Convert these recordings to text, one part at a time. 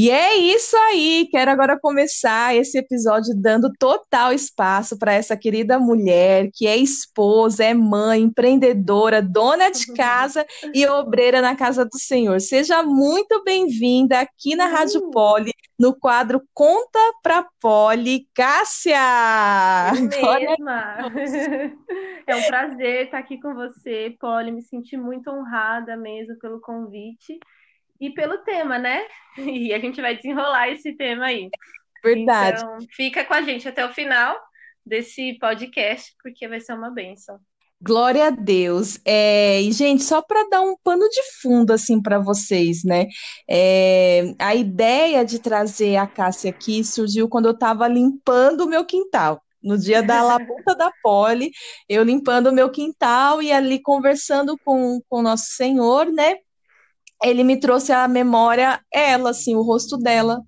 E é isso aí. Quero agora começar esse episódio dando total espaço para essa querida mulher que é esposa, é mãe, empreendedora, dona de casa e obreira na casa do Senhor. Seja muito bem-vinda aqui na Rádio Poli, no quadro Conta pra Poli, Cássia! Mesma! É um prazer estar aqui com você, Poli. Me senti muito honrada mesmo pelo convite e pelo tema, né? E a gente vai desenrolar esse tema aí. Verdade. Então, fica com a gente até o final desse podcast, porque vai ser uma benção. Glória a Deus. É, e, gente, só para dar um pano de fundo assim para vocês, né? É, a ideia de trazer a Cássia aqui surgiu quando eu estava limpando o meu quintal. No dia da labuta da Poli, eu limpando o meu quintal e ali conversando com, com o nosso Senhor, né? Ele me trouxe à memória ela, assim, o rosto dela.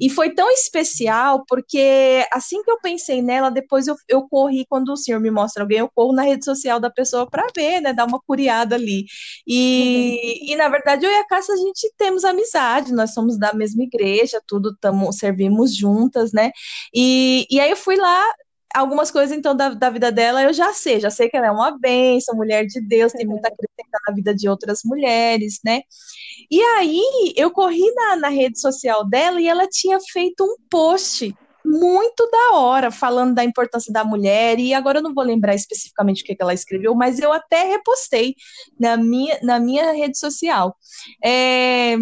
E foi tão especial, porque assim que eu pensei nela, depois eu, eu corri, quando o senhor me mostra alguém, eu corro na rede social da pessoa para ver, né, dar uma curiada ali. E, uhum. e na verdade, eu e a Cássia, a gente temos amizade, nós somos da mesma igreja, tudo, tamo, servimos juntas, né? E, e aí eu fui lá, algumas coisas, então, da, da vida dela eu já sei. Já sei que ela é uma bênção, mulher de Deus, tem muito a acrescentar na vida de outras mulheres, né? E aí, eu corri na, na rede social dela e ela tinha feito um post muito da hora, falando da importância da mulher, e agora eu não vou lembrar especificamente o que, que ela escreveu, mas eu até repostei na minha, na minha rede social. É,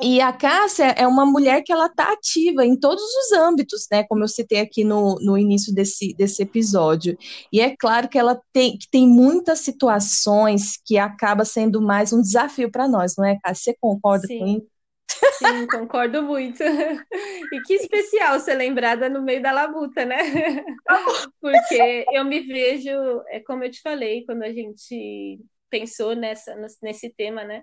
e a Cássia é uma mulher que ela está ativa em todos os âmbitos, né? Como eu citei aqui no, no início desse, desse episódio. E é claro que ela tem, que tem muitas situações que acaba sendo mais um desafio para nós, não é, Cássia? Você concorda Sim. com isso? Sim, concordo muito. E que especial ser lembrada no meio da labuta, né? Porque eu me vejo, é como eu te falei, quando a gente pensou nessa, nesse tema, né?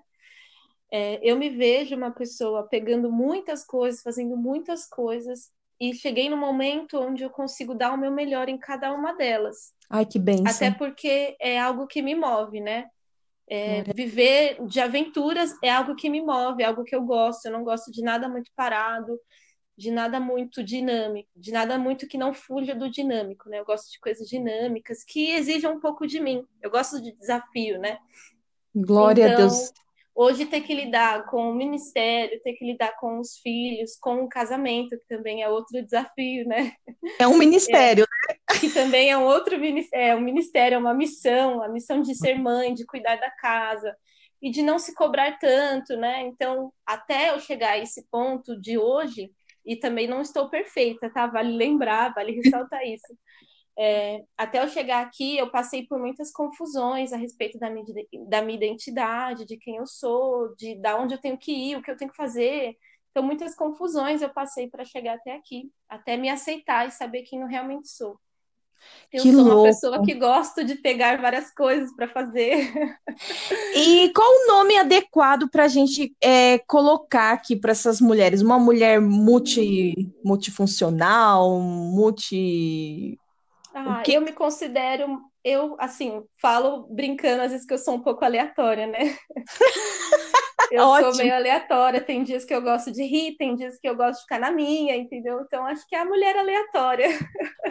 É, eu me vejo uma pessoa pegando muitas coisas, fazendo muitas coisas, e cheguei no momento onde eu consigo dar o meu melhor em cada uma delas. Ai, que bem. Até porque é algo que me move, né? É, viver de aventuras é algo que me move, é algo que eu gosto. Eu não gosto de nada muito parado, de nada muito dinâmico, de nada muito que não fuja do dinâmico, né? Eu gosto de coisas dinâmicas que exijam um pouco de mim. Eu gosto de desafio, né? Glória então, a Deus. Hoje ter que lidar com o ministério, ter que lidar com os filhos, com o casamento, que também é outro desafio, né? É um ministério, é, né? Que também é um outro ministério, é um ministério, é uma missão, a missão de ser mãe, de cuidar da casa e de não se cobrar tanto, né? Então, até eu chegar a esse ponto de hoje, e também não estou perfeita, tá? Vale lembrar, vale ressaltar isso. É, até eu chegar aqui, eu passei por muitas confusões a respeito da minha, da minha identidade, de quem eu sou, de da onde eu tenho que ir, o que eu tenho que fazer. Então, muitas confusões eu passei para chegar até aqui, até me aceitar e saber quem eu realmente sou. Eu que sou louco. uma pessoa que gosto de pegar várias coisas para fazer. E qual o nome adequado para a gente é, colocar aqui para essas mulheres? Uma mulher multi, multifuncional, multi ah, que... Eu me considero, eu, assim, falo brincando às vezes que eu sou um pouco aleatória, né? eu Ótimo. sou meio aleatória, tem dias que eu gosto de rir, tem dias que eu gosto de ficar na minha, entendeu? Então acho que é a mulher aleatória.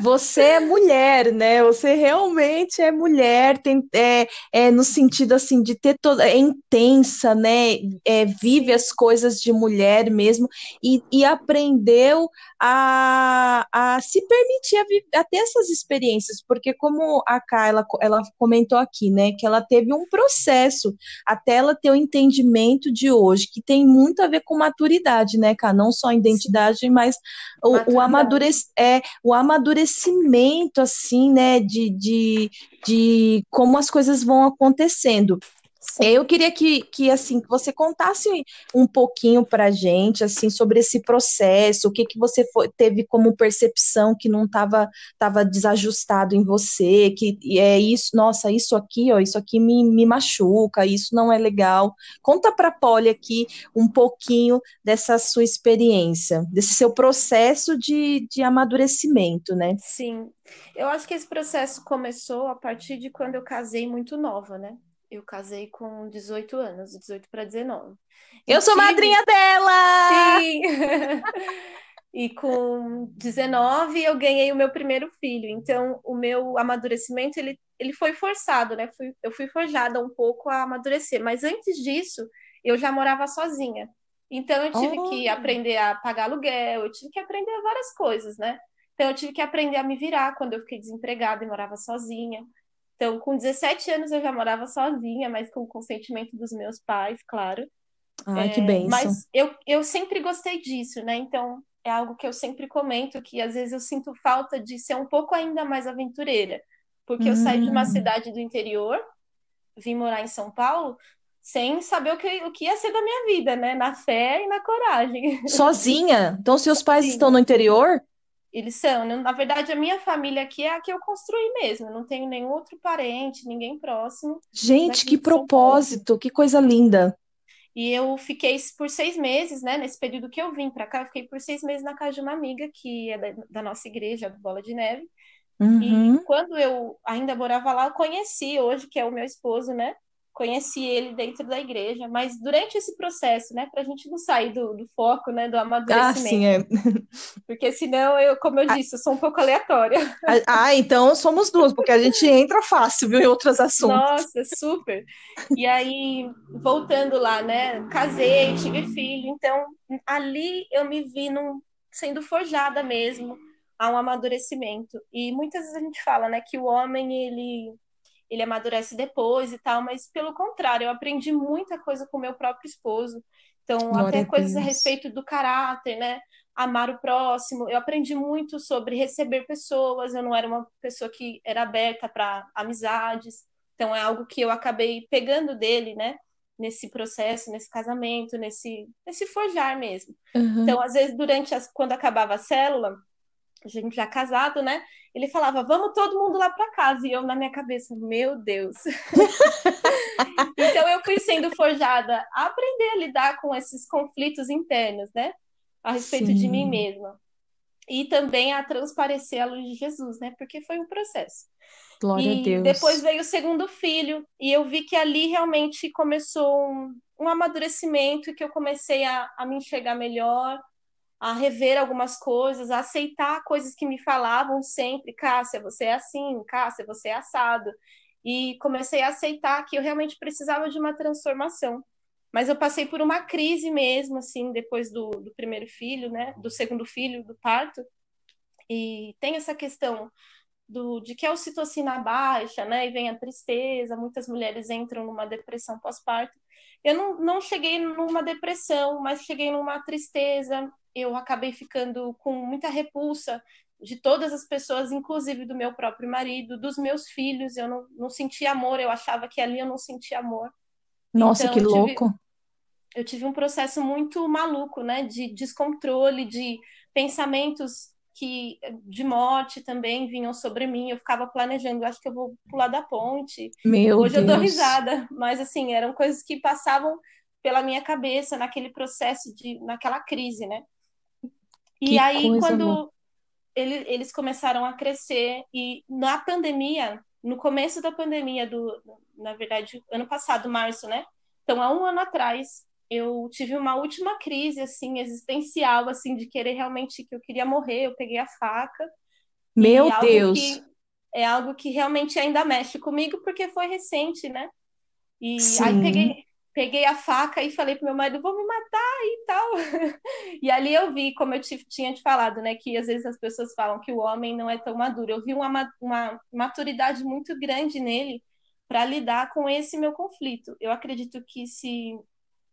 Você é mulher, né? Você realmente é mulher, tem, é, é no sentido assim de ter toda. É intensa, né? É, vive as coisas de mulher mesmo e, e aprendeu a, a se permitir a, a, ter essas experiências, porque como a Carla ela comentou aqui, né, que ela teve um processo até ela ter o entendimento de hoje, que tem muito a ver com maturidade, né, cara, não só identidade, mas o, o, amadurec é, o amadurecimento, assim, né, de, de, de como as coisas vão acontecendo. Eu queria que, que assim que você contasse um pouquinho para gente assim sobre esse processo, o que, que você foi, teve como percepção que não estava tava desajustado em você, que é isso, nossa, isso aqui, ó, isso aqui me, me machuca, isso não é legal. Conta para Polly aqui um pouquinho dessa sua experiência, desse seu processo de, de amadurecimento, né? Sim, eu acho que esse processo começou a partir de quando eu casei muito nova, né? Eu casei com 18 anos, 18 para 19. Eu sou tive... madrinha dela! Sim! E com 19 eu ganhei o meu primeiro filho. Então, o meu amadurecimento ele, ele foi forçado, né? Fui, eu fui forjada um pouco a amadurecer. Mas antes disso, eu já morava sozinha. Então, eu tive oh. que aprender a pagar aluguel, eu tive que aprender várias coisas, né? Então, eu tive que aprender a me virar quando eu fiquei desempregada e morava sozinha. Então, com 17 anos eu já morava sozinha, mas com o consentimento dos meus pais, claro. Ai, é, que bem. Mas eu, eu sempre gostei disso, né? Então, é algo que eu sempre comento, que às vezes eu sinto falta de ser um pouco ainda mais aventureira. Porque eu saí de uma hum. cidade do interior, vim morar em São Paulo, sem saber o que, o que ia ser da minha vida, né? Na fé e na coragem. Sozinha? Então, seus pais Sim. estão no interior? Eles são. Né? Na verdade, a minha família aqui é a que eu construí mesmo. Eu não tenho nenhum outro parente, ninguém próximo. Gente, que propósito, que coisa linda. E eu fiquei por seis meses, né? Nesse período que eu vim para cá, eu fiquei por seis meses na casa de uma amiga que é da, da nossa igreja, do Bola de Neve. Uhum. E quando eu ainda morava lá, eu conheci hoje, que é o meu esposo, né? Conheci ele dentro da igreja, mas durante esse processo, né, para a gente não sair do, do, foco, né, do amadurecimento. Ah, sim, é. Porque senão, eu, como eu ah. disse, eu sou um pouco aleatória. Ah, ah, então somos duas, porque a gente entra fácil, viu, em outros assuntos. Nossa, super. E aí, voltando lá, né, casei, tive filho, então ali eu me vi num, sendo forjada mesmo a um amadurecimento. E muitas vezes a gente fala, né, que o homem, ele ele amadurece depois e tal, mas pelo contrário, eu aprendi muita coisa com meu próprio esposo. Então, Glória até a coisas a respeito do caráter, né? Amar o próximo. Eu aprendi muito sobre receber pessoas. Eu não era uma pessoa que era aberta para amizades. Então, é algo que eu acabei pegando dele, né? Nesse processo, nesse casamento, nesse, nesse forjar mesmo. Uhum. Então, às vezes, durante as, quando acabava a célula, a gente já casado, né? Ele falava, vamos todo mundo lá para casa. E eu, na minha cabeça, meu Deus. então, eu fui sendo forjada a aprender a lidar com esses conflitos internos, né? A respeito Sim. de mim mesma. E também a transparecer a luz de Jesus, né? Porque foi um processo. Glória e a Deus. depois veio o segundo filho, e eu vi que ali realmente começou um, um amadurecimento, e que eu comecei a, a me enxergar melhor, a rever algumas coisas, a aceitar coisas que me falavam sempre, Cássia, você é assim, Cássia, você é assado. E comecei a aceitar que eu realmente precisava de uma transformação. Mas eu passei por uma crise mesmo, assim, depois do, do primeiro filho, né? Do segundo filho, do parto. E tem essa questão do, de que a ocitocina baixa, né? E vem a tristeza, muitas mulheres entram numa depressão pós-parto. Eu não, não cheguei numa depressão, mas cheguei numa tristeza, eu acabei ficando com muita repulsa de todas as pessoas, inclusive do meu próprio marido, dos meus filhos. Eu não, não sentia amor, eu achava que ali eu não sentia amor. Nossa, então, que eu louco! Eu tive um processo muito maluco, né? De descontrole, de pensamentos que de morte também vinham sobre mim. Eu ficava planejando, acho que eu vou pular da ponte. Meu Hoje Deus. eu dou risada, mas assim, eram coisas que passavam pela minha cabeça naquele processo de naquela crise, né? E que aí, quando ele, eles começaram a crescer, e na pandemia, no começo da pandemia, do, na verdade, ano passado, março, né? Então, há um ano atrás, eu tive uma última crise, assim, existencial, assim, de querer realmente que eu queria morrer, eu peguei a faca. Meu Deus! é algo que realmente ainda mexe comigo, porque foi recente, né? E Sim. aí peguei, peguei a faca e falei pro meu marido, vou me matar e tal. e ali eu vi, como eu te, tinha te falado, né, que às vezes as pessoas falam que o homem não é tão maduro. Eu vi uma, uma maturidade muito grande nele para lidar com esse meu conflito. Eu acredito que se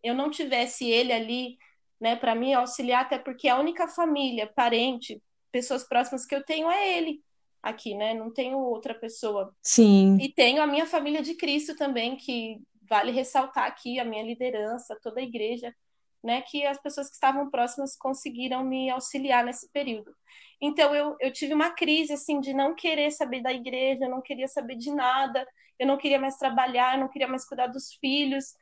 eu não tivesse ele ali, né, para me auxiliar, até porque a única família, parente, pessoas próximas que eu tenho é ele aqui, né? Não tenho outra pessoa. Sim. E tenho a minha família de Cristo também, que vale ressaltar aqui a minha liderança, toda a igreja, né, que as pessoas que estavam próximas conseguiram me auxiliar nesse período. Então eu, eu tive uma crise assim de não querer saber da igreja, eu não queria saber de nada, eu não queria mais trabalhar, eu não queria mais cuidar dos filhos.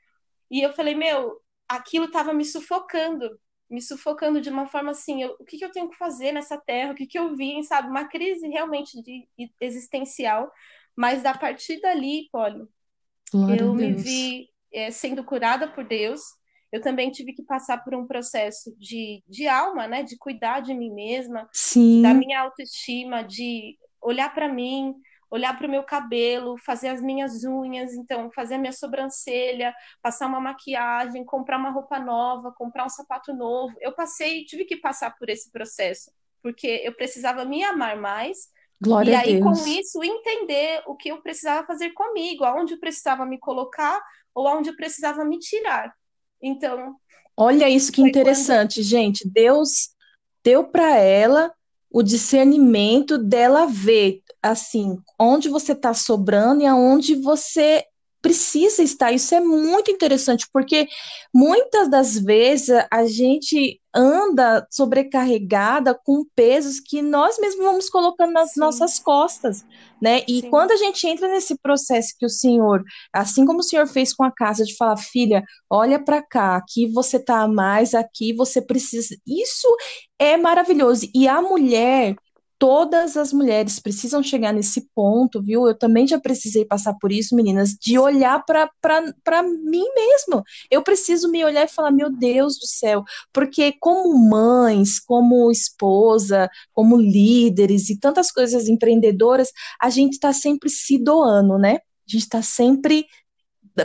E eu falei, meu, aquilo estava me sufocando, me sufocando de uma forma assim, eu, o que, que eu tenho que fazer nessa terra? O que, que eu vim, sabe? Uma crise realmente de, existencial. Mas a partir dali, Glória eu me vi é, sendo curada por Deus. eu também tive que passar por um processo de, de alma, né? De cuidar de mim mesma, Sim. da minha autoestima, de olhar para mim, olhar para o meu cabelo, fazer as minhas unhas, então fazer a minha sobrancelha, passar uma maquiagem, comprar uma roupa nova, comprar um sapato novo. Eu passei, tive que passar por esse processo, porque eu precisava me amar mais. Glória e aí, com isso, entender o que eu precisava fazer comigo, aonde eu precisava me colocar ou aonde eu precisava me tirar. Então. Olha isso que interessante, quando... gente. Deus deu para ela o discernimento dela ver, assim, onde você está sobrando e aonde você precisa estar. Isso é muito interessante, porque muitas das vezes a gente anda sobrecarregada com pesos que nós mesmos vamos colocando nas Sim. nossas costas, né? E Sim. quando a gente entra nesse processo que o Senhor, assim como o Senhor fez com a casa, de falar, filha, olha para cá, aqui você tá a mais, aqui você precisa. Isso é maravilhoso. E a mulher, todas as mulheres precisam chegar nesse ponto, viu? Eu também já precisei passar por isso, meninas, de olhar para mim mesmo. Eu preciso me olhar e falar, meu Deus do céu, porque como mães, como esposa, como líderes e tantas coisas empreendedoras, a gente está sempre se doando, né? A gente está sempre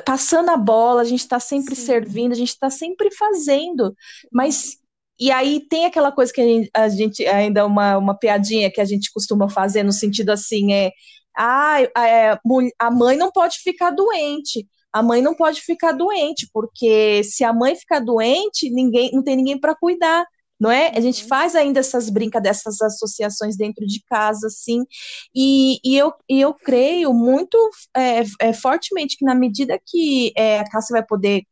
passando a bola, a gente está sempre Sim. servindo, a gente está sempre fazendo, mas e aí tem aquela coisa que a gente, ainda uma, uma piadinha que a gente costuma fazer no sentido assim, é, ah, é, a mãe não pode ficar doente. A mãe não pode ficar doente, porque se a mãe ficar doente, ninguém não tem ninguém para cuidar não é? A gente uhum. faz ainda essas brincadeiras, essas associações dentro de casa, assim, e, e, eu, e eu creio muito é, é, fortemente que na medida que é, a Cássia vai poder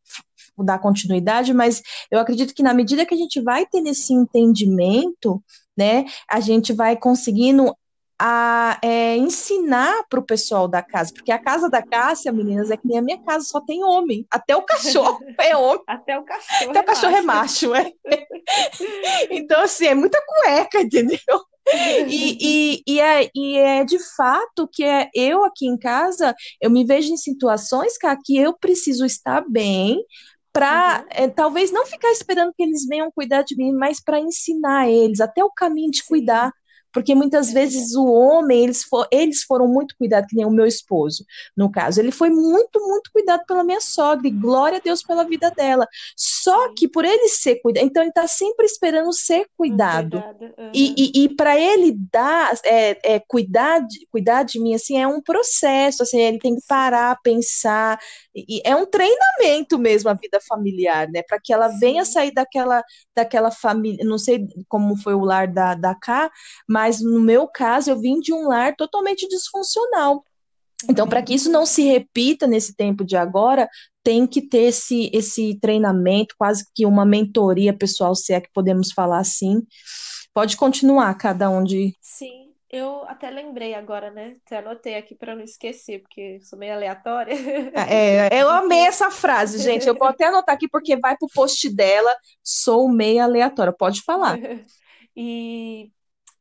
dar continuidade, mas eu acredito que na medida que a gente vai ter esse entendimento, né, a gente vai conseguindo a é, ensinar para o pessoal da casa, porque a casa da Cássia, meninas, é que nem a minha casa, só tem homem, até o cachorro é homem. Até o cachorro. Até o cachorro é macho, é. então, assim, é muita cueca, entendeu? E, e, e, é, e é de fato que é eu aqui em casa, eu me vejo em situações que eu preciso estar bem para uhum. é, talvez não ficar esperando que eles venham cuidar de mim, mas para ensinar eles até o caminho de Sim. cuidar porque muitas vezes o homem, eles, for, eles foram muito cuidados, que nem o meu esposo, no caso. Ele foi muito, muito cuidado pela minha sogra, e glória a Deus pela vida dela. Só que por ele ser cuidado, então ele está sempre esperando ser cuidado. Uhum. E, e, e para ele dar, é, é, cuidar, de, cuidar de mim, assim, é um processo, assim, ele tem que parar, pensar, e é um treinamento mesmo a vida familiar, né? Para que ela venha sair daquela, daquela família, não sei como foi o lar da, da Cá, mas no meu caso eu vim de um lar totalmente disfuncional. Então, para que isso não se repita nesse tempo de agora, tem que ter esse, esse treinamento, quase que uma mentoria pessoal, se é que podemos falar assim. Pode continuar, cada um de. Sim. Eu até lembrei agora, né? Até anotei aqui para não esquecer, porque sou meio aleatória. É, eu amei essa frase, gente. Eu vou até anotar aqui porque vai pro post dela. Sou meio aleatória. Pode falar. E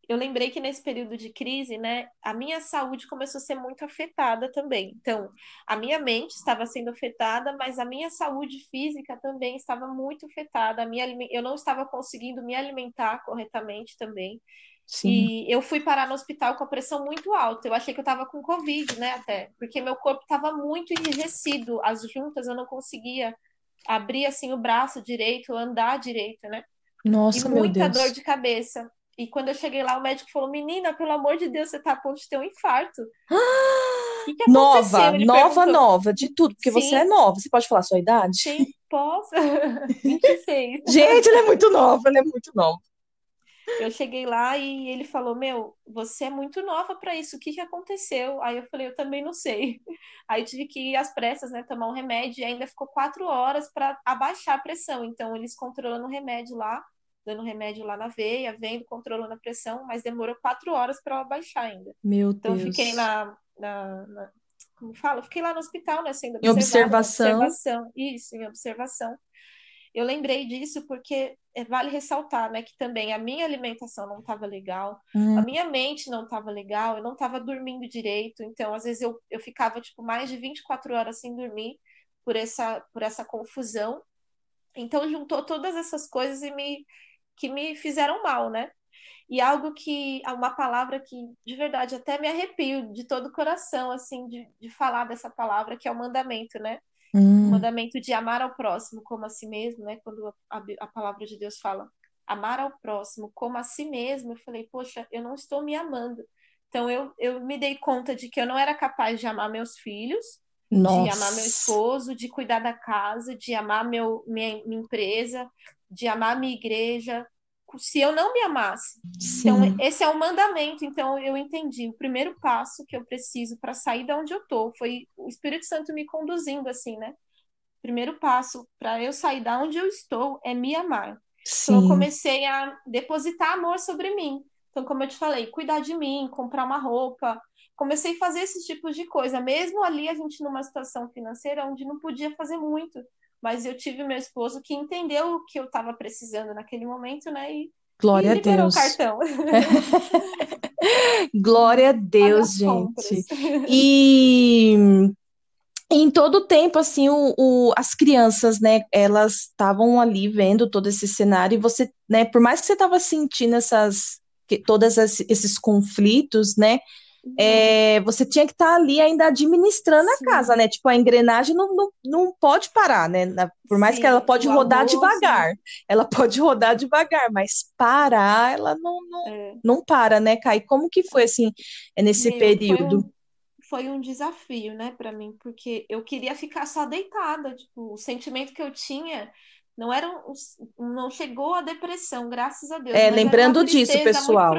eu lembrei que nesse período de crise, né, a minha saúde começou a ser muito afetada também. Então, a minha mente estava sendo afetada, mas a minha saúde física também estava muito afetada. A minha, eu não estava conseguindo me alimentar corretamente também. Sim. E eu fui parar no hospital com a pressão muito alta. Eu achei que eu estava com Covid, né, até, porque meu corpo estava muito enrijecido. As juntas eu não conseguia abrir assim o braço direito, andar direito, né? Nossa, e muita dor de cabeça. E quando eu cheguei lá, o médico falou: Menina, pelo amor de Deus, você tá a ponto de ter um infarto. que que nova, Ele nova, perguntou. nova, de tudo, porque Sim. você é nova. Você pode falar a sua idade? Sim, posso. 26. Gente, ela é muito nova, ela é muito nova. Eu cheguei lá e ele falou: Meu, você é muito nova para isso, o que, que aconteceu? Aí eu falei: Eu também não sei. Aí tive que ir às pressas, né, tomar um remédio e ainda ficou quatro horas para abaixar a pressão. Então, eles controlando o remédio lá, dando remédio lá na veia, vendo, controlando a pressão, mas demorou quatro horas para abaixar ainda. Meu então, Deus. Então, fiquei na, na, na. como fala? Fiquei lá no hospital, né, sendo em observação. observação. Isso, em observação. Eu lembrei disso porque é, vale ressaltar, né, que também a minha alimentação não estava legal, hum. a minha mente não estava legal, eu não estava dormindo direito, então às vezes eu, eu ficava tipo mais de 24 horas sem dormir por essa por essa confusão. Então juntou todas essas coisas e me que me fizeram mal, né? E algo que, uma palavra que de verdade até me arrepio de todo o coração, assim, de, de falar dessa palavra, que é o mandamento, né? Hum. O mandamento de amar ao próximo como a si mesmo, né? Quando a, a palavra de Deus fala amar ao próximo como a si mesmo, eu falei, poxa, eu não estou me amando. Então eu, eu me dei conta de que eu não era capaz de amar meus filhos, Nossa. de amar meu esposo, de cuidar da casa, de amar meu, minha, minha empresa, de amar minha igreja, se eu não me amasse. Sim. Então, esse é o mandamento. Então, eu entendi. O primeiro passo que eu preciso para sair de onde eu tô foi o Espírito Santo me conduzindo, assim, né? O primeiro passo para eu sair da onde eu estou é me amar. Sim. Então, eu comecei a depositar amor sobre mim. Então, como eu te falei, cuidar de mim, comprar uma roupa. Comecei a fazer esses tipos de coisa. Mesmo ali, a gente numa situação financeira onde não podia fazer muito mas eu tive meu esposo que entendeu o que eu estava precisando naquele momento, né? E, Glória e a Deus. o cartão. Glória a Deus, gente. E em todo o tempo, assim, o, o, as crianças, né, elas estavam ali vendo todo esse cenário e você, né, por mais que você estava sentindo essas, que, todos esses conflitos, né, é, você tinha que estar tá ali ainda administrando sim. a casa, né? Tipo, a engrenagem não, não, não pode parar, né? Por mais sim, que ela pode rodar devagar. Ela pode rodar devagar, mas parar, ela não, não, é. não para, né, Kai? Como que foi, assim, nesse Meu, período? Foi um, foi um desafio, né, para mim, porque eu queria ficar só deitada. Tipo, o sentimento que eu tinha não era um, não chegou a depressão, graças a Deus. É, lembrando disso, pessoal.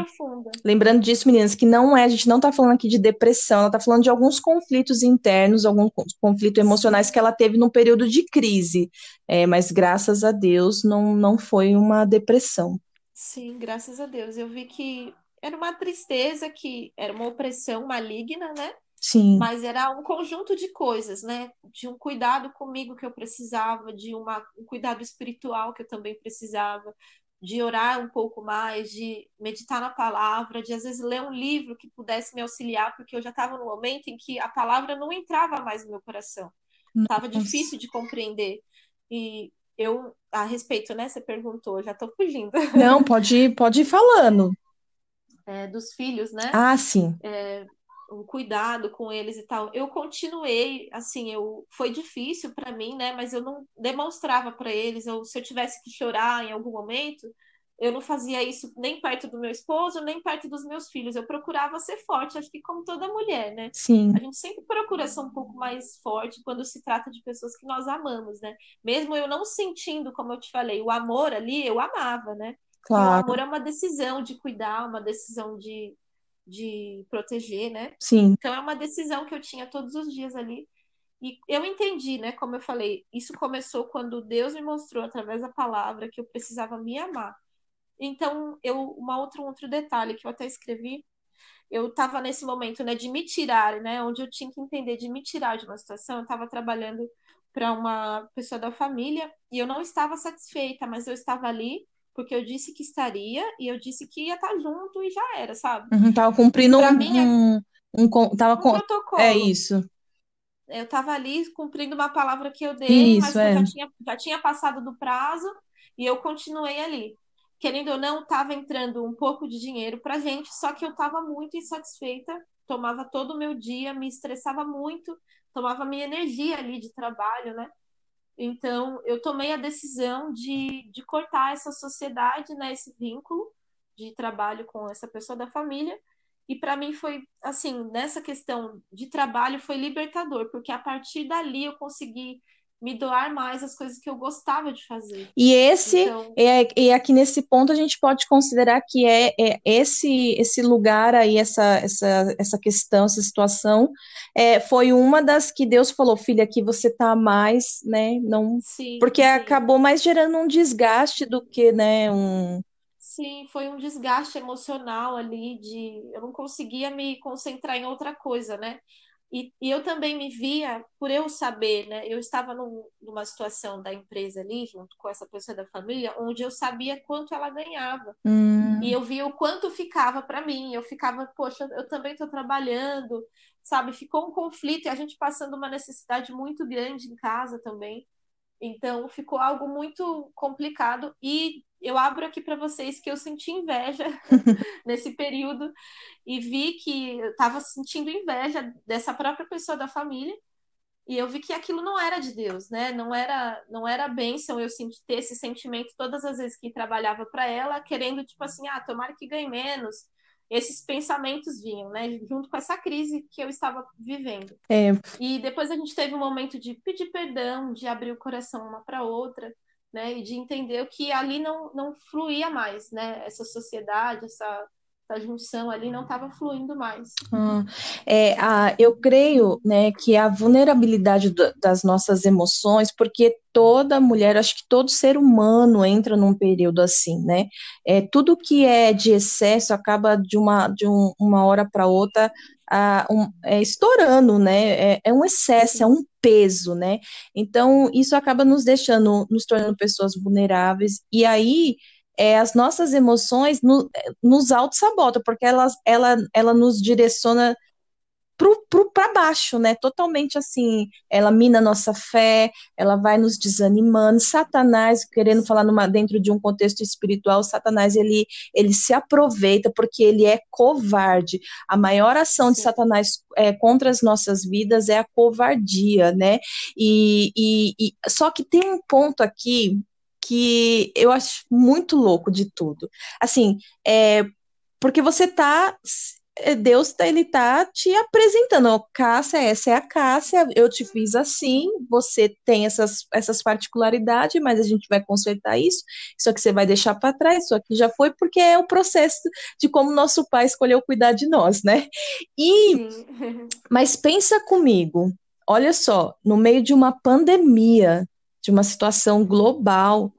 Lembrando disso, meninas, que não é, a gente não está falando aqui de depressão, ela está falando de alguns conflitos internos, alguns conflitos emocionais que ela teve num período de crise. É, mas graças a Deus não, não foi uma depressão. Sim, graças a Deus. Eu vi que era uma tristeza, que era uma opressão maligna, né? Sim. Mas era um conjunto de coisas, né? De um cuidado comigo que eu precisava, de uma, um cuidado espiritual que eu também precisava, de orar um pouco mais, de meditar na palavra, de às vezes ler um livro que pudesse me auxiliar, porque eu já estava no momento em que a palavra não entrava mais no meu coração. Estava difícil de compreender. E eu, a respeito, né? Você perguntou, já estou fugindo. Não, pode, pode ir falando. É, dos filhos, né? Ah, sim. É, um cuidado com eles e tal. Eu continuei, assim, eu foi difícil para mim, né? Mas eu não demonstrava para eles. Ou se eu tivesse que chorar em algum momento, eu não fazia isso nem perto do meu esposo, nem perto dos meus filhos. Eu procurava ser forte, acho que como toda mulher, né? Sim. A gente sempre procura ser um pouco mais forte quando se trata de pessoas que nós amamos, né? Mesmo eu não sentindo, como eu te falei, o amor ali, eu amava, né? Claro. o amor é uma decisão de cuidar, uma decisão de de proteger, né? Sim. Então é uma decisão que eu tinha todos os dias ali. E eu entendi, né? Como eu falei, isso começou quando Deus me mostrou através da palavra que eu precisava me amar. Então, eu uma outro outro detalhe que eu até escrevi, eu estava nesse momento, né, de me tirar, né, onde eu tinha que entender de me tirar de uma situação. Eu estava trabalhando para uma pessoa da família e eu não estava satisfeita, mas eu estava ali porque eu disse que estaria e eu disse que ia estar junto e já era, sabe? Uhum, tava cumprindo um, mim, é um, um, tava um com... protocolo. É isso. Eu estava ali cumprindo uma palavra que eu dei, isso, mas é. já, tinha, já tinha passado do prazo e eu continuei ali. Querendo ou não, estava entrando um pouco de dinheiro para gente, só que eu estava muito insatisfeita, tomava todo o meu dia, me estressava muito, tomava minha energia ali de trabalho, né? Então, eu tomei a decisão de, de cortar essa sociedade, né, esse vínculo de trabalho com essa pessoa da família. E para mim foi, assim, nessa questão de trabalho, foi libertador, porque a partir dali eu consegui me doar mais as coisas que eu gostava de fazer. E esse então... é, e aqui nesse ponto a gente pode considerar que é, é esse esse lugar aí essa essa essa questão essa situação é, foi uma das que Deus falou filha que você tá mais né não sim, porque sim. acabou mais gerando um desgaste do que né um Sim, foi um desgaste emocional ali de eu não conseguia me concentrar em outra coisa, né? E, e, eu também me via, por eu saber, né? Eu estava num, numa situação da empresa ali, junto com essa pessoa da família, onde eu sabia quanto ela ganhava. Hum. E eu via o quanto ficava para mim. Eu ficava, poxa, eu também estou trabalhando, sabe? Ficou um conflito e a gente passando uma necessidade muito grande em casa também. Então ficou algo muito complicado e eu abro aqui para vocês que eu senti inveja nesse período e vi que eu estava sentindo inveja dessa própria pessoa da família e eu vi que aquilo não era de Deus, né? Não era, não era bênção eu senti, ter esse sentimento todas as vezes que trabalhava para ela, querendo, tipo assim, ah, tomara que ganhe menos. Esses pensamentos vinham, né? Junto com essa crise que eu estava vivendo. É. E depois a gente teve um momento de pedir perdão, de abrir o coração uma para outra, né? E de entender que ali não, não fluía mais, né? Essa sociedade, essa essa junção ali não estava fluindo mais. Hum, é, a, eu creio né, que a vulnerabilidade do, das nossas emoções, porque toda mulher, acho que todo ser humano entra num período assim, né? É, tudo que é de excesso acaba de uma, de um, uma hora para outra um, é, estourando, né? É, é, um excesso, é um peso, né? Então, isso acaba nos deixando, nos tornando pessoas vulneráveis, e aí é, as nossas emoções no, nos auto-sabotam, porque ela, ela, ela nos direciona para baixo, né? Totalmente assim, ela mina nossa fé, ela vai nos desanimando. Satanás, querendo falar numa, dentro de um contexto espiritual, Satanás ele, ele se aproveita porque ele é covarde. A maior ação de Satanás é, contra as nossas vidas é a covardia, né? E, e, e só que tem um ponto aqui que eu acho muito louco de tudo. Assim, é, porque você tá. É, Deus tá, ele tá te apresentando, Cássia, essa é a Cássia, eu te fiz assim, você tem essas, essas particularidades, mas a gente vai consertar isso, isso aqui você vai deixar para trás, isso aqui já foi, porque é o processo de como nosso pai escolheu cuidar de nós, né? E, mas pensa comigo, olha só, no meio de uma pandemia, de uma situação global,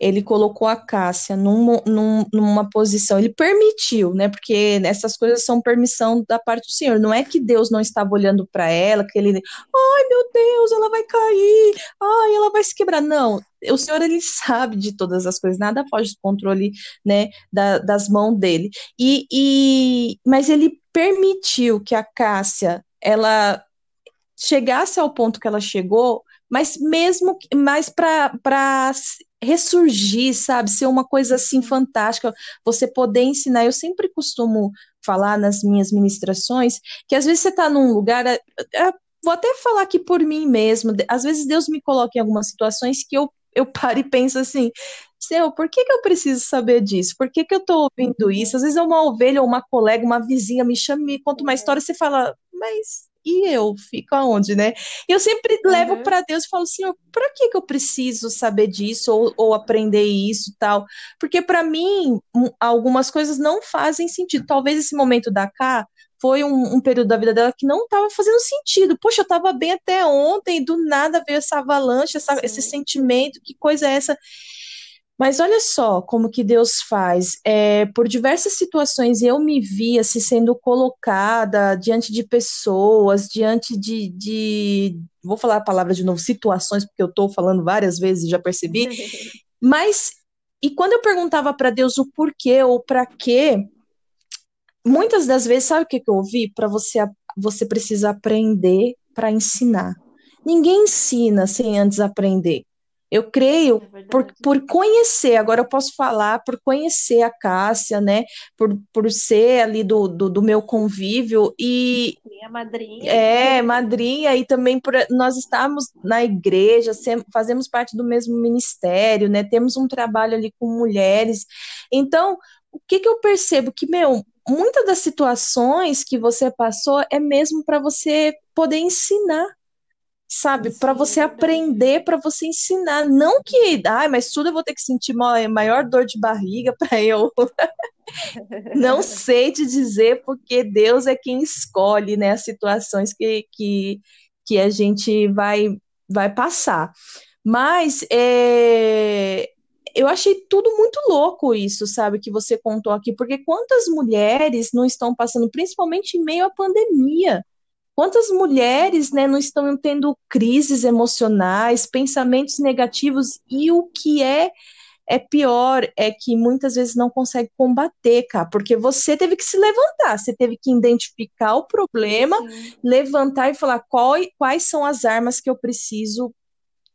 ele colocou a Cássia num, num, numa posição, ele permitiu, né? Porque essas coisas são permissão da parte do Senhor. Não é que Deus não estava olhando para ela, que ele, ai meu Deus, ela vai cair, ai, ela vai se quebrar. Não, o Senhor ele sabe de todas as coisas, nada foge do controle, né, da, das mãos dele. E, e, mas ele permitiu que a Cássia ela chegasse ao ponto que ela chegou, mas mesmo mais para ressurgir, sabe? Ser uma coisa assim fantástica, você poder ensinar. Eu sempre costumo falar nas minhas ministrações que às vezes você está num lugar. É, é, vou até falar aqui por mim mesmo. Às vezes Deus me coloca em algumas situações que eu, eu paro e penso assim. Seu, por que, que eu preciso saber disso? Por que, que eu estou ouvindo isso? Às vezes é uma ovelha ou uma colega, uma vizinha me chama, me conta uma história e você fala, mas e eu fico aonde, né? Eu sempre uhum. levo para Deus e falo, Senhor, para que, que eu preciso saber disso ou, ou aprender isso tal? Porque para mim, algumas coisas não fazem sentido. Talvez esse momento da cá foi um, um, período da vida dela que não estava fazendo sentido. Poxa, eu estava bem até ontem, e do nada veio essa avalanche, essa, esse sentimento, que coisa é essa? Mas olha só como que Deus faz. É, por diversas situações eu me via se sendo colocada diante de pessoas, diante de, de, vou falar a palavra de novo, situações, porque eu estou falando várias vezes, já percebi. Mas e quando eu perguntava para Deus o porquê ou para quê, muitas das vezes sabe o que, que eu ouvi? Para você você precisa aprender para ensinar. Ninguém ensina sem antes aprender. Eu creio é por, por conhecer, agora eu posso falar por conhecer a Cássia, né? Por, por ser ali do, do, do meu convívio e. Minha madrinha. É, madrinha, e também por nós estamos na igreja, fazemos parte do mesmo ministério, né? Temos um trabalho ali com mulheres. Então, o que, que eu percebo? Que, meu, muitas das situações que você passou é mesmo para você poder ensinar sabe? Para você aprender, para você ensinar. Não que, ai, mas tudo eu vou ter que sentir maior dor de barriga para eu. Não sei te dizer, porque Deus é quem escolhe né, as situações que, que, que a gente vai, vai passar. Mas é, eu achei tudo muito louco isso, sabe, que você contou aqui, porque quantas mulheres não estão passando, principalmente em meio à pandemia, Quantas mulheres né, não estão tendo crises emocionais, pensamentos negativos, e o que é é pior é que muitas vezes não consegue combater, cara, porque você teve que se levantar, você teve que identificar o problema, Sim. levantar e falar qual, quais são as armas que eu preciso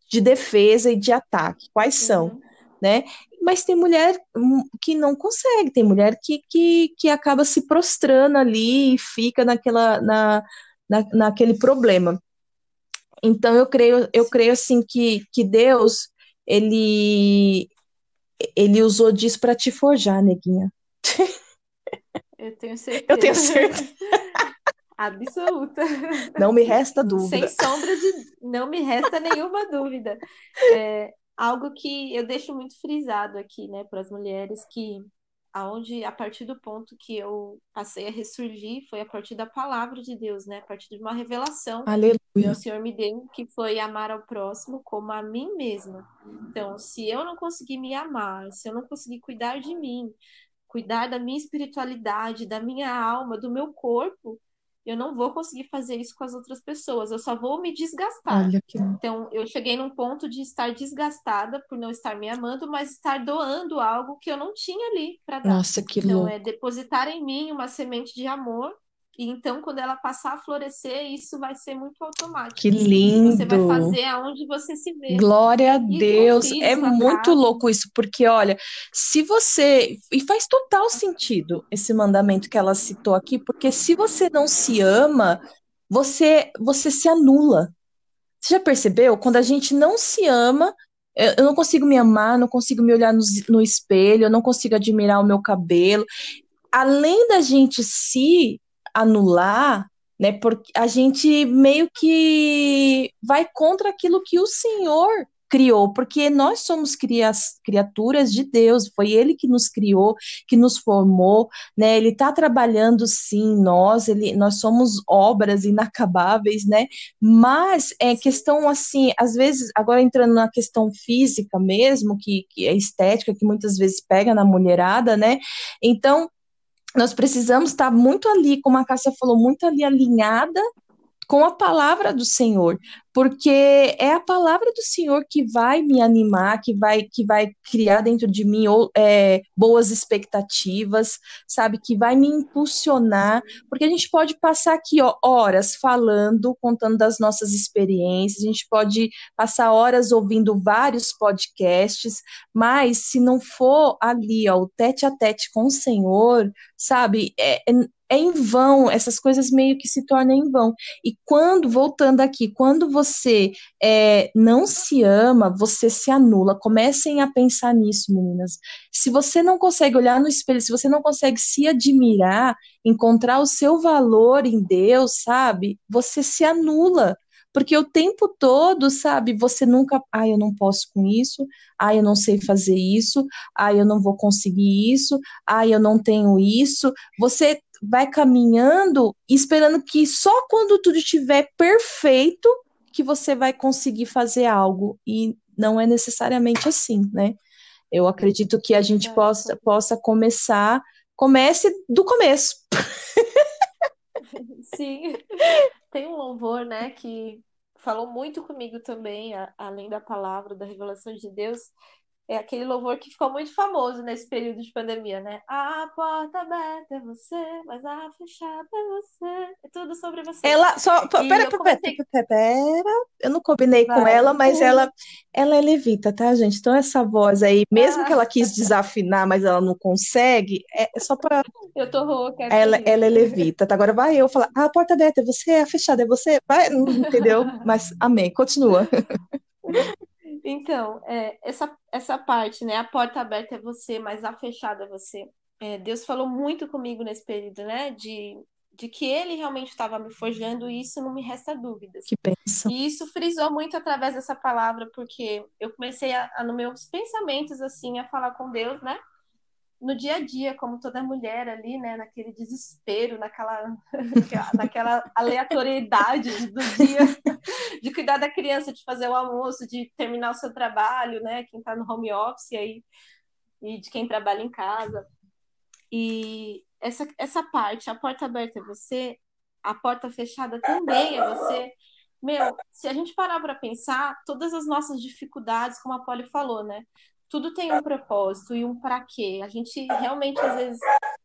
de defesa e de ataque. Quais são? Né? Mas tem mulher hum, que não consegue, tem mulher que, que, que acaba se prostrando ali e fica naquela, na, na, naquele problema. Então eu creio, eu creio assim que, que Deus ele ele usou disso para te forjar, neguinha. Eu tenho certeza. Eu tenho certeza. Absoluta. Não me resta dúvida. Sem sombra de. Não me resta nenhuma dúvida. É algo que eu deixo muito frisado aqui, né, para as mulheres, que aonde a partir do ponto que eu passei a ressurgir foi a partir da palavra de Deus, né? A partir de uma revelação Aleluia. que o Senhor me deu, que foi amar ao próximo como a mim mesma. Então, se eu não conseguir me amar, se eu não conseguir cuidar de mim, cuidar da minha espiritualidade, da minha alma, do meu corpo, eu não vou conseguir fazer isso com as outras pessoas, eu só vou me desgastar. Que... Então, eu cheguei num ponto de estar desgastada por não estar me amando, mas estar doando algo que eu não tinha ali para dar. Nossa, que então, louco. é depositar em mim uma semente de amor e então, quando ela passar a florescer, isso vai ser muito automático. Que lindo! Você vai fazer aonde você se vê. Glória a Deus! É muito casa. louco isso, porque olha, se você. E faz total sentido esse mandamento que ela citou aqui, porque se você não se ama, você, você se anula. Você já percebeu? Quando a gente não se ama, eu não consigo me amar, não consigo me olhar no, no espelho, eu não consigo admirar o meu cabelo. Além da gente se anular, né? Porque a gente meio que vai contra aquilo que o Senhor criou, porque nós somos criaturas de Deus, foi Ele que nos criou, que nos formou, né? Ele está trabalhando sim, nós, ele, nós somos obras inacabáveis, né? Mas é questão assim, às vezes, agora entrando na questão física mesmo, que, que é estética, que muitas vezes pega na mulherada, né? Então nós precisamos estar muito ali, como a Cássia falou, muito ali alinhada com a palavra do Senhor, porque é a palavra do Senhor que vai me animar, que vai que vai criar dentro de mim é, boas expectativas, sabe, que vai me impulsionar, porque a gente pode passar aqui ó, horas falando, contando das nossas experiências, a gente pode passar horas ouvindo vários podcasts, mas se não for ali ó, o tete a tete com o Senhor, sabe, é, é em vão, essas coisas meio que se tornam em vão. E quando, voltando aqui, quando você é, não se ama, você se anula. Comecem a pensar nisso, meninas. Se você não consegue olhar no espelho, se você não consegue se admirar, encontrar o seu valor em Deus, sabe? Você se anula. Porque o tempo todo, sabe, você nunca, ah, eu não posso com isso, ah, eu não sei fazer isso, ah, eu não vou conseguir isso, ah, eu não tenho isso. Você vai caminhando esperando que só quando tudo estiver perfeito que você vai conseguir fazer algo e não é necessariamente assim, né? Eu acredito que a gente possa, possa começar, comece do começo. Sim, tem um louvor, né, que falou muito comigo também, além da palavra, da revelação de Deus, é aquele louvor que ficou muito famoso nesse período de pandemia, né? A porta aberta é você, mas a fechada é você. É tudo sobre você. Ela só. Pera, pera, comecei... pera, pera, Eu não combinei Vai. com ela, mas ela, ela é levita, tá, gente? Então essa voz aí, mesmo ah. que ela quis desafinar, mas ela não consegue, é, é só pra. Eu tô rouca. Ela, ela é levita. Tá? Agora vai eu falar, ah, a porta aberta é você, a fechada é você. Vai, entendeu? Mas amém, continua. Então, é, essa, essa parte, né? A porta aberta é você, mas a fechada é você. É, Deus falou muito comigo nesse período, né? De, de que ele realmente estava me forjando e isso não me resta dúvidas. Que pensa. E isso frisou muito através dessa palavra, porque eu comecei a, a, nos meus pensamentos, assim, a falar com Deus, né? No dia a dia, como toda mulher ali, né, naquele desespero, naquela, naquela aleatoriedade do dia, de cuidar da criança, de fazer o almoço, de terminar o seu trabalho, né, quem está no home office aí, e de quem trabalha em casa. E essa, essa parte, a porta aberta é você, a porta fechada também é você. Meu, se a gente parar para pensar, todas as nossas dificuldades, como a Polly falou, né? Tudo tem um propósito e um para quê. A gente realmente às vezes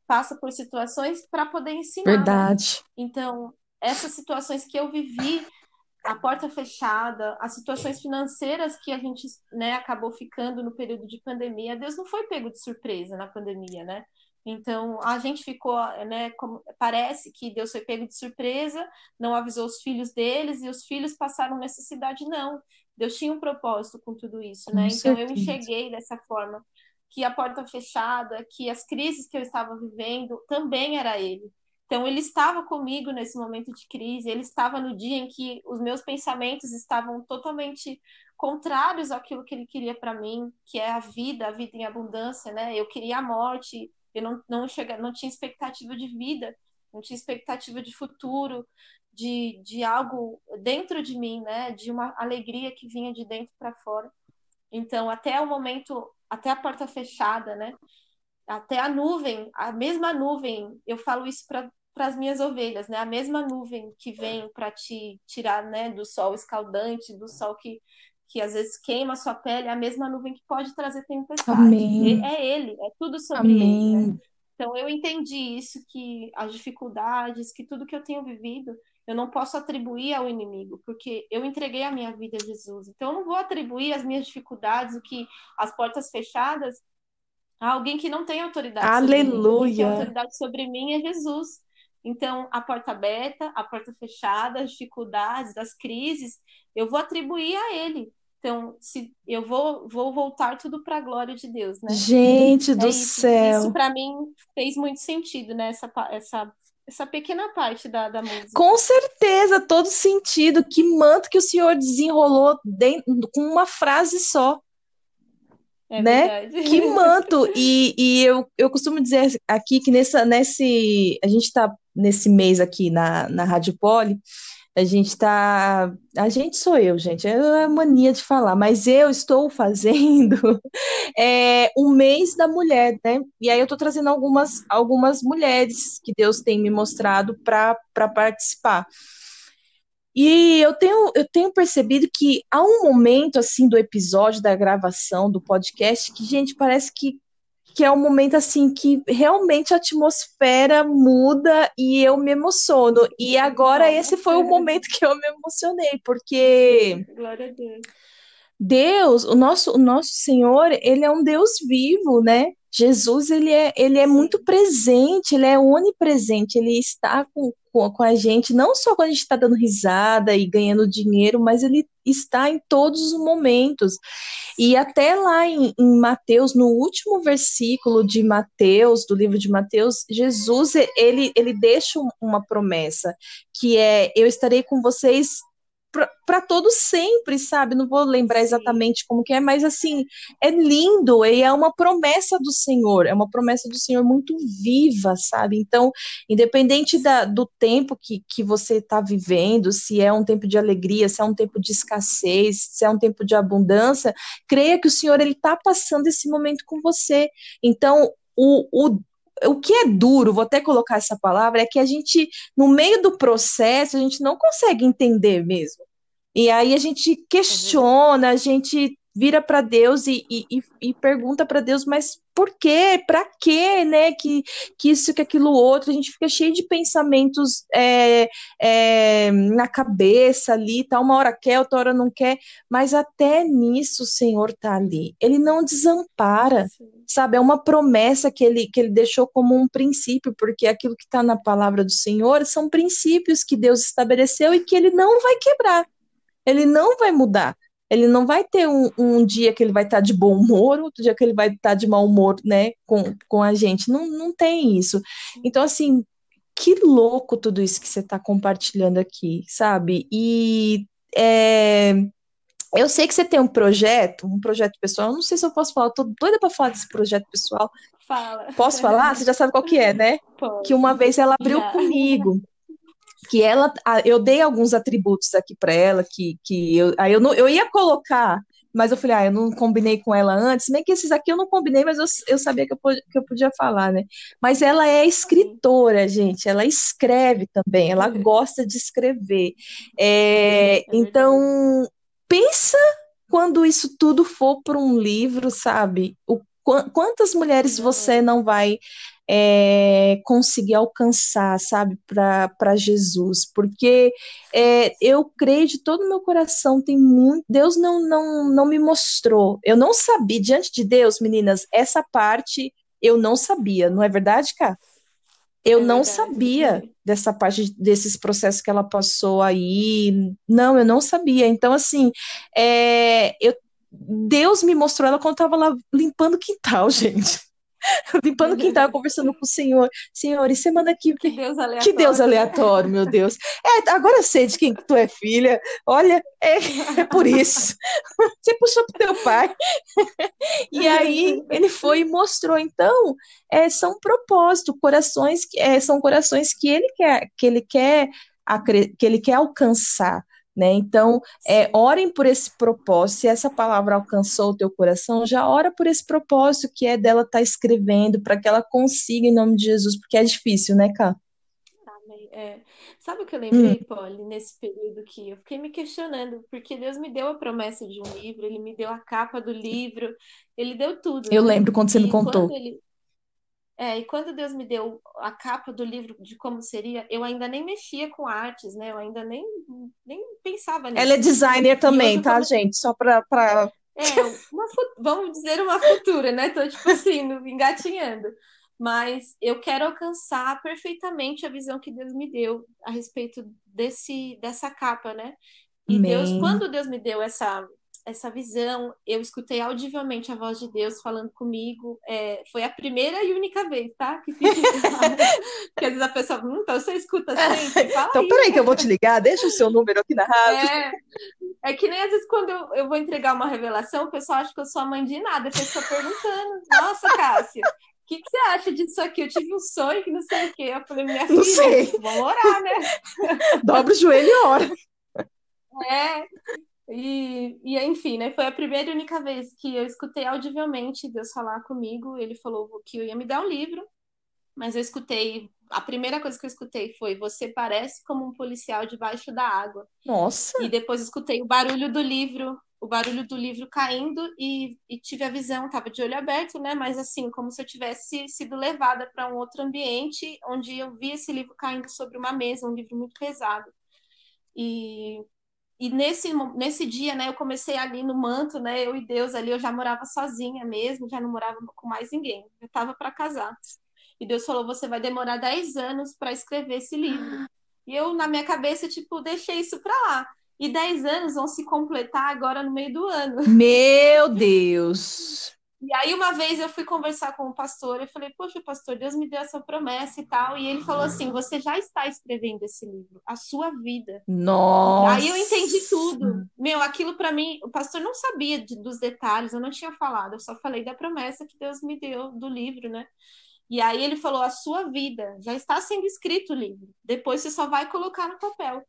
passa por situações para poder ensinar. Verdade. Né? Então, essas situações que eu vivi a porta fechada, as situações financeiras que a gente né, acabou ficando no período de pandemia, Deus não foi pego de surpresa na pandemia, né? Então a gente ficou, né? Como, parece que Deus foi pego de surpresa, não avisou os filhos deles e os filhos passaram necessidade, não. Deus tinha um propósito com tudo isso, né? então eu enxerguei dessa forma que a porta fechada, que as crises que eu estava vivendo também era Ele. Então, ele estava comigo nesse momento de crise, ele estava no dia em que os meus pensamentos estavam totalmente contrários àquilo que ele queria para mim, que é a vida, a vida em abundância, né? Eu queria a morte, eu não, não, chega, não tinha expectativa de vida, não tinha expectativa de futuro, de, de algo dentro de mim, né? De uma alegria que vinha de dentro para fora. Então, até o momento, até a porta fechada, né? Até a nuvem, a mesma nuvem, eu falo isso para as minhas ovelhas, né? A mesma nuvem que vem para te tirar, né, do sol escaldante, do sol que que às vezes queima a sua pele, é a mesma nuvem que pode trazer tempestade. Amém. É ele, é tudo sobre Amém. ele. Né? Então eu entendi isso que as dificuldades, que tudo que eu tenho vivido, eu não posso atribuir ao inimigo, porque eu entreguei a minha vida a Jesus. Então eu não vou atribuir as minhas dificuldades, o que as portas fechadas a alguém que não tem autoridade Aleluia. sobre mim. Autoridade sobre mim é Jesus. Então, a porta aberta, a porta fechada, as dificuldades, as crises, eu vou atribuir a ele. Então, se eu vou, vou voltar tudo para a glória de Deus, né? Gente é do isso. céu. Isso para mim fez muito sentido, né? Essa, essa, essa pequena parte da, da música. Com certeza, todo sentido. Que manto que o senhor desenrolou dentro, com uma frase só. É né? Verdade. Que manto! E, e eu, eu costumo dizer aqui que nessa, nesse. A gente está nesse mês aqui na, na Rádio Poli, a gente está. A gente sou eu, gente, é a mania de falar, mas eu estou fazendo é, um mês da mulher, né? E aí eu estou trazendo algumas, algumas mulheres que Deus tem me mostrado para participar. E eu tenho, eu tenho percebido que há um momento assim do episódio, da gravação, do podcast, que, gente, parece que que é um momento assim que realmente a atmosfera muda e eu me emociono. E agora esse foi o momento que eu me emocionei, porque Glória a Deus. Deus, o nosso, o nosso Senhor, ele é um Deus vivo, né? Jesus, ele é, ele é muito presente, ele é onipresente, ele está com, com, a gente, não só quando a gente está dando risada e ganhando dinheiro, mas ele está em todos os momentos. E até lá em, em Mateus, no último versículo de Mateus, do livro de Mateus, Jesus, ele, ele deixa uma promessa, que é, eu estarei com vocês para todos sempre, sabe? Não vou lembrar exatamente como que é, mas assim, é lindo e é uma promessa do Senhor, é uma promessa do Senhor muito viva, sabe? Então, independente da, do tempo que, que você está vivendo, se é um tempo de alegria, se é um tempo de escassez, se é um tempo de abundância, creia que o Senhor ele está passando esse momento com você. Então, o, o, o que é duro, vou até colocar essa palavra, é que a gente, no meio do processo, a gente não consegue entender mesmo. E aí a gente questiona, a gente vira para Deus e, e, e pergunta para Deus, mas por quê? Para quê? Né? Que, que isso, que aquilo outro, a gente fica cheio de pensamentos é, é, na cabeça ali, tá? Uma hora quer, outra hora não quer, mas até nisso o Senhor tá ali. Ele não desampara, Sim. sabe? É uma promessa que ele, que ele deixou como um princípio, porque aquilo que está na palavra do Senhor são princípios que Deus estabeleceu e que ele não vai quebrar. Ele não vai mudar. Ele não vai ter um, um dia que ele vai estar de bom humor, outro dia que ele vai estar de mau humor, né, com, com a gente. Não, não tem isso. Então, assim, que louco tudo isso que você está compartilhando aqui, sabe? E é, eu sei que você tem um projeto, um projeto pessoal. Eu não sei se eu posso falar, eu tô doida para falar desse projeto pessoal. Fala. Posso falar? Você já sabe qual que é, né? Pode. Que uma vez ela abriu já. comigo que ela, eu dei alguns atributos aqui para ela que, que eu, aí eu, não, eu ia colocar, mas eu falei, ah, eu não combinei com ela antes, nem que esses aqui eu não combinei, mas eu, eu sabia que eu, que eu podia falar, né? Mas ela é escritora, gente, ela escreve também, ela uhum. gosta de escrever. É, é então, pensa quando isso tudo for para um livro, sabe? O, quantas mulheres você não vai é, conseguir alcançar, sabe, para Jesus, porque é, eu creio de todo o meu coração, tem muito, Deus não, não, não me mostrou, eu não sabia, diante de Deus, meninas, essa parte eu não sabia, não é verdade, cara? Eu é não sabia dessa parte desses processos que ela passou aí. Não, eu não sabia. Então, assim, é, eu, Deus me mostrou ela quando estava lá limpando o quintal, gente. limpando o quintal, conversando com o Senhor. Senhor, e semana que Que Deus aleatório. Que Deus aleatório, meu Deus. É, agora eu sei de quem tu é filha. Olha, é, é por isso. Você puxou pro teu pai. e aí ele foi e mostrou. Então, é, são propósitos, corações, é, são corações que ele quer, que ele quer, que ele quer alcançar. Né? Então, é, orem por esse propósito. Se essa palavra alcançou o teu coração, já ora por esse propósito que é dela estar tá escrevendo, para que ela consiga em nome de Jesus, porque é difícil, né, Cá? É. Sabe o que eu lembrei, hum. Polly, nesse período que eu fiquei me questionando, porque Deus me deu a promessa de um livro, Ele me deu a capa do livro, Ele deu tudo. Eu né? lembro quando você e me contou. Ele, é, e quando Deus me deu a capa do livro de como seria, eu ainda nem mexia com artes, né? Eu ainda nem, nem pensava nisso. Ela é designer também, tá, comecei... gente? Só para. Pra... É, uma, vamos dizer uma futura, né? Tô tipo assim, engatinhando. Mas eu quero alcançar perfeitamente a visão que Deus me deu a respeito desse, dessa capa, né? E Amém. Deus, quando Deus me deu essa, essa visão, eu escutei audivelmente a voz de Deus falando comigo. É, foi a primeira e única vez, tá? Que claro. Porque às vezes a pessoa, hum, então você escuta sempre. Fala então, aí, peraí, que eu vou te ligar, deixa o seu número aqui na rádio. É, é que nem às vezes quando eu, eu vou entregar uma revelação, o pessoal acha que eu sou a mãe de nada, depois fica perguntando: Nossa, Cássia. O que, que, você acha disso aqui? Eu tive um sonho que não sei o quê. Eu falei, minha filha, vamos orar, né? Dobra o joelho e ora. É, e, e enfim, né? Foi a primeira e única vez que eu escutei audivelmente Deus falar comigo. Ele falou que eu ia me dar um livro, mas eu escutei. A primeira coisa que eu escutei foi: Você parece como um policial debaixo da água. Nossa! E depois escutei o barulho do livro, o barulho do livro caindo e, e tive a visão, tava de olho aberto, né? Mas assim, como se eu tivesse sido levada para um outro ambiente onde eu vi esse livro caindo sobre uma mesa, um livro muito pesado. E e nesse, nesse dia, né, eu comecei ali no manto, né, eu e Deus ali, eu já morava sozinha mesmo, já não morava com mais ninguém, eu estava para casar. E Deus falou: você vai demorar 10 anos para escrever esse livro. E eu, na minha cabeça, tipo, deixei isso para lá. E 10 anos vão se completar agora no meio do ano. Meu Deus! E aí, uma vez eu fui conversar com o pastor, eu falei, poxa, pastor, Deus me deu essa promessa e tal. E ele falou assim: você já está escrevendo esse livro, a sua vida. Nossa! Aí eu entendi tudo. Meu, aquilo para mim, o pastor não sabia de, dos detalhes, eu não tinha falado, eu só falei da promessa que Deus me deu do livro, né? E aí ele falou: a sua vida já está sendo escrito o livro. Depois você só vai colocar no papel.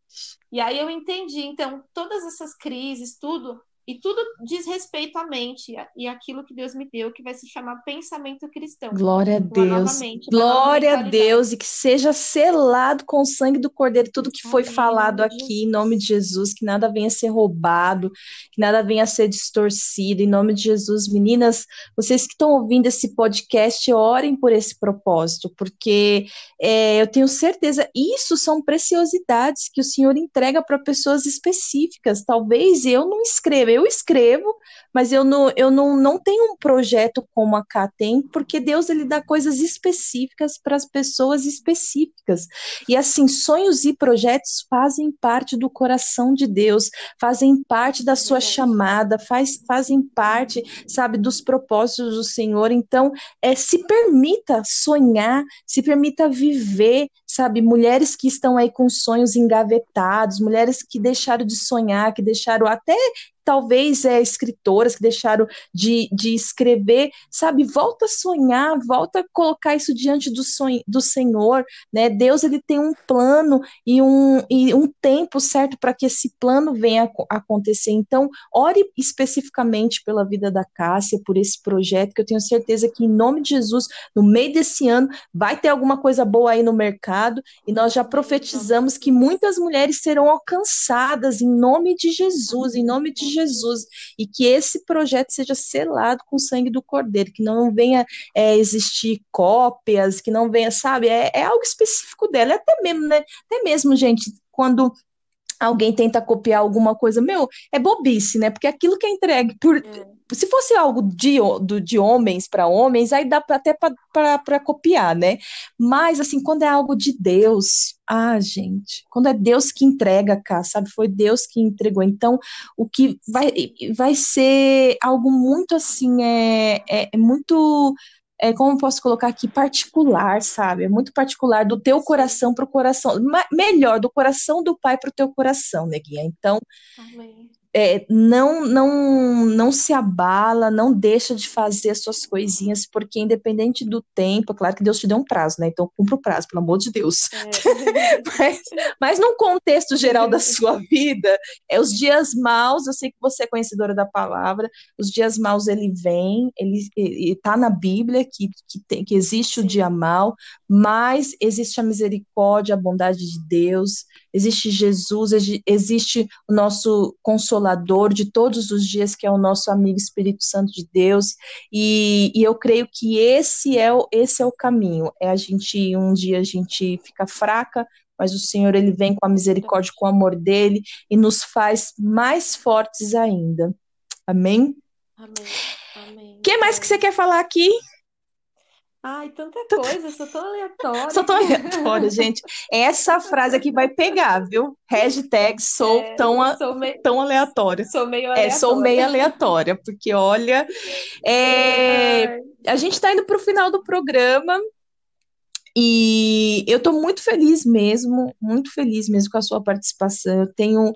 E aí eu entendi. Então, todas essas crises, tudo, e tudo diz respeito à mente e aquilo que Deus me deu, que vai se chamar pensamento cristão. Glória a Deus. Glória a Deus e que seja selado com o sangue do Cordeiro tudo que foi Amém, falado aqui, em nome de Jesus, que nada venha a ser roubado, que nada venha a ser distorcido, em nome de Jesus. Meninas, vocês que estão ouvindo esse podcast, orem por esse propósito, porque é, eu tenho certeza, isso são preciosidades que o Senhor entrega para pessoas específicas. Talvez eu não escreva eu escrevo, mas eu não, eu não, não tenho um projeto como a Cá tem, porque Deus ele dá coisas específicas para as pessoas específicas. E assim, sonhos e projetos fazem parte do coração de Deus, fazem parte da sua chamada, faz, fazem parte, sabe, dos propósitos do Senhor. Então, é, se permita sonhar, se permita viver, sabe, mulheres que estão aí com sonhos engavetados, mulheres que deixaram de sonhar, que deixaram até talvez é, escritoras que deixaram de, de escrever, sabe? Volta a sonhar, volta a colocar isso diante do, sonho, do Senhor, né? Deus ele tem um plano e um, e um tempo certo para que esse plano venha a acontecer. Então, ore especificamente pela vida da Cássia, por esse projeto, que eu tenho certeza que, em nome de Jesus, no meio desse ano, vai ter alguma coisa boa aí no mercado, e nós já profetizamos que muitas mulheres serão alcançadas em nome de Jesus, em nome de Jesus, e que esse projeto seja selado com o sangue do Cordeiro, que não venha é, existir cópias, que não venha, sabe, é, é algo específico dela, até mesmo, né, até mesmo, gente, quando alguém tenta copiar alguma coisa, meu, é bobice, né? Porque aquilo que é entregue por. É. Se fosse algo de, de homens para homens, aí dá pra, até para copiar, né? Mas, assim, quando é algo de Deus, ah, gente, quando é Deus que entrega, cá, sabe? Foi Deus que entregou. Então, o que vai, vai ser algo muito, assim, é, é, é muito é, como posso colocar aqui, particular, sabe? É muito particular do teu coração para o coração, melhor, do coração do pai para o teu coração, neguinha. Então, Amém é, não, não, não se abala, não deixa de fazer as suas coisinhas, porque independente do tempo, é claro que Deus te deu um prazo, né? Então cumpra o prazo, pelo amor de Deus. É. mas, mas num contexto geral da sua vida, é os dias maus, eu sei que você é conhecedora da palavra, os dias maus ele vem, ele está na Bíblia que, que, tem, que existe o dia mau, mas existe a misericórdia, a bondade de Deus, existe Jesus, existe o nosso consolador de todos os dias, que é o nosso amigo Espírito Santo de Deus, e, e eu creio que esse é, o, esse é o caminho, é a gente, um dia a gente fica fraca, mas o Senhor ele vem com a misericórdia, com o amor dele e nos faz mais fortes ainda. Amém? Amém. O que mais que você quer falar aqui? Ai, tanta coisa, sou tão aleatória. Sou tão aleatória, gente. Essa frase aqui vai pegar, viu? Hashtag sou, é, tão, a, sou meio, tão aleatória. Sou meio aleatória. É, sou meio aleatória, porque olha, é, a gente está indo para o final do programa e eu estou muito feliz mesmo, muito feliz mesmo com a sua participação. Eu tenho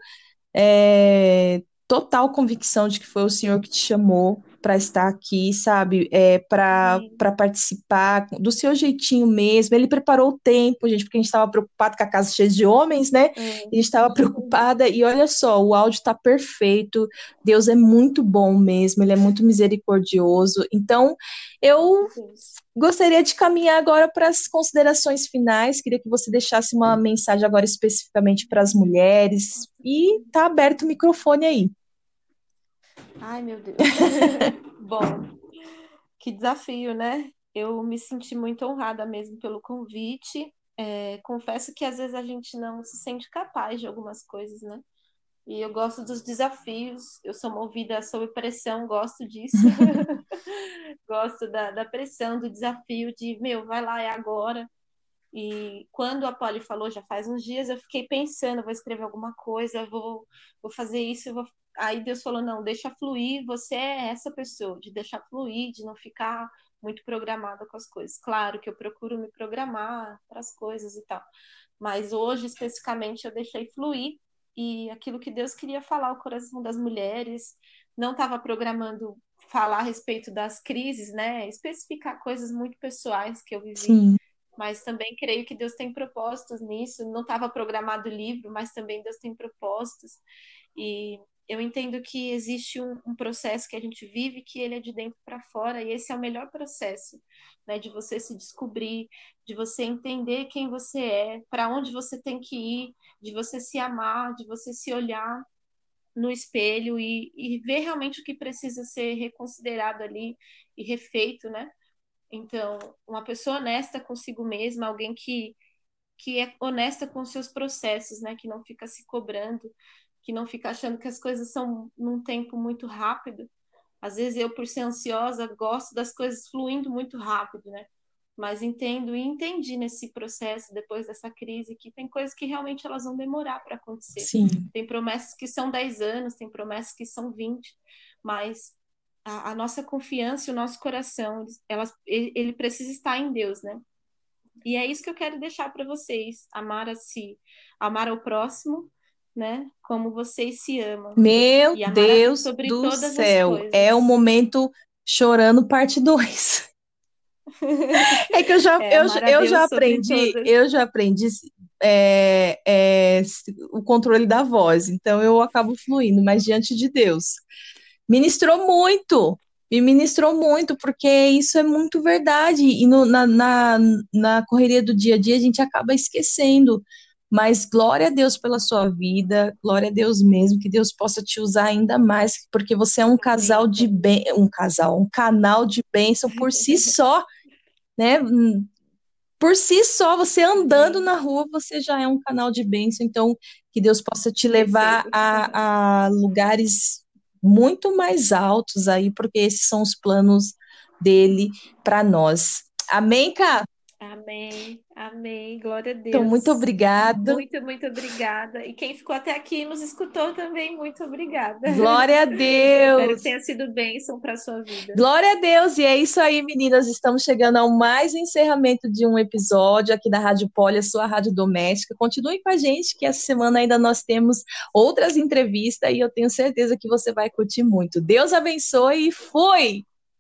é, total convicção de que foi o senhor que te chamou para estar aqui, sabe? É, para participar do seu jeitinho mesmo. Ele preparou o tempo, gente, porque a gente estava preocupado com a casa cheia de homens, né? É. A gente estava preocupada, e olha só, o áudio está perfeito. Deus é muito bom mesmo, ele é muito misericordioso. Então, eu gostaria de caminhar agora para as considerações finais. Queria que você deixasse uma mensagem agora especificamente para as mulheres. E tá aberto o microfone aí. Ai, meu Deus. Bom, que desafio, né? Eu me senti muito honrada mesmo pelo convite. É, confesso que às vezes a gente não se sente capaz de algumas coisas, né? E eu gosto dos desafios, eu sou movida sob pressão, gosto disso. gosto da, da pressão, do desafio de, meu, vai lá, é agora. E quando a Polly falou, já faz uns dias, eu fiquei pensando, vou escrever alguma coisa, vou, vou fazer isso, vou aí Deus falou: não, deixa fluir, você é essa pessoa, de deixar fluir, de não ficar muito programada com as coisas. Claro que eu procuro me programar para as coisas e tal, mas hoje, especificamente, eu deixei fluir e aquilo que Deus queria falar ao coração das mulheres, não estava programando falar a respeito das crises, né? Especificar coisas muito pessoais que eu vivi. Sim. Mas também creio que Deus tem propósitos nisso. Não estava programado o livro, mas também Deus tem propósitos. E eu entendo que existe um, um, processo que a gente vive que ele é de dentro para fora e esse é o melhor processo, né, de você se descobrir, de você entender quem você é, para onde você tem que ir, de você se amar, de você se olhar no espelho e, e ver realmente o que precisa ser reconsiderado ali e refeito, né? Então, uma pessoa honesta consigo mesma, alguém que que é honesta com seus processos, né, que não fica se cobrando, que não fica achando que as coisas são num tempo muito rápido. Às vezes eu, por ser ansiosa, gosto das coisas fluindo muito rápido, né? Mas entendo e entendi nesse processo, depois dessa crise, que tem coisas que realmente elas vão demorar para acontecer. Sim. Tem promessas que são 10 anos, tem promessas que são 20, mas a, a nossa confiança e o nosso coração, elas, ele, ele precisa estar em Deus, né? E é isso que eu quero deixar para vocês: amar a si, amar ao próximo né? Como vocês se amam. Meu Deus do céu, é o momento chorando parte 2. é que eu já, é, eu, eu já aprendi, eu já aprendi é, é, o controle da voz, então eu acabo fluindo, mas diante de Deus. Ministrou muito, me ministrou muito, porque isso é muito verdade, e no, na, na, na correria do dia a dia a gente acaba esquecendo Mas glória a Deus pela sua vida, glória a Deus mesmo, que Deus possa te usar ainda mais, porque você é um casal de bem, um casal, um canal de bênção por si só, né? Por si só, você andando na rua, você já é um canal de bênção. Então, que Deus possa te levar a, a lugares muito mais altos aí, porque esses são os planos dele para nós. Amém, Cá? Amém, amém, glória a Deus. Então, muito obrigada. Muito, muito obrigada. E quem ficou até aqui e nos escutou também, muito obrigada. Glória a Deus. Espero que tenha sido bênção para a sua vida. Glória a Deus. E é isso aí, meninas. Estamos chegando ao mais encerramento de um episódio aqui da Rádio Poli, a sua rádio doméstica. Continue com a gente, que essa semana ainda nós temos outras entrevistas e eu tenho certeza que você vai curtir muito. Deus abençoe e fui!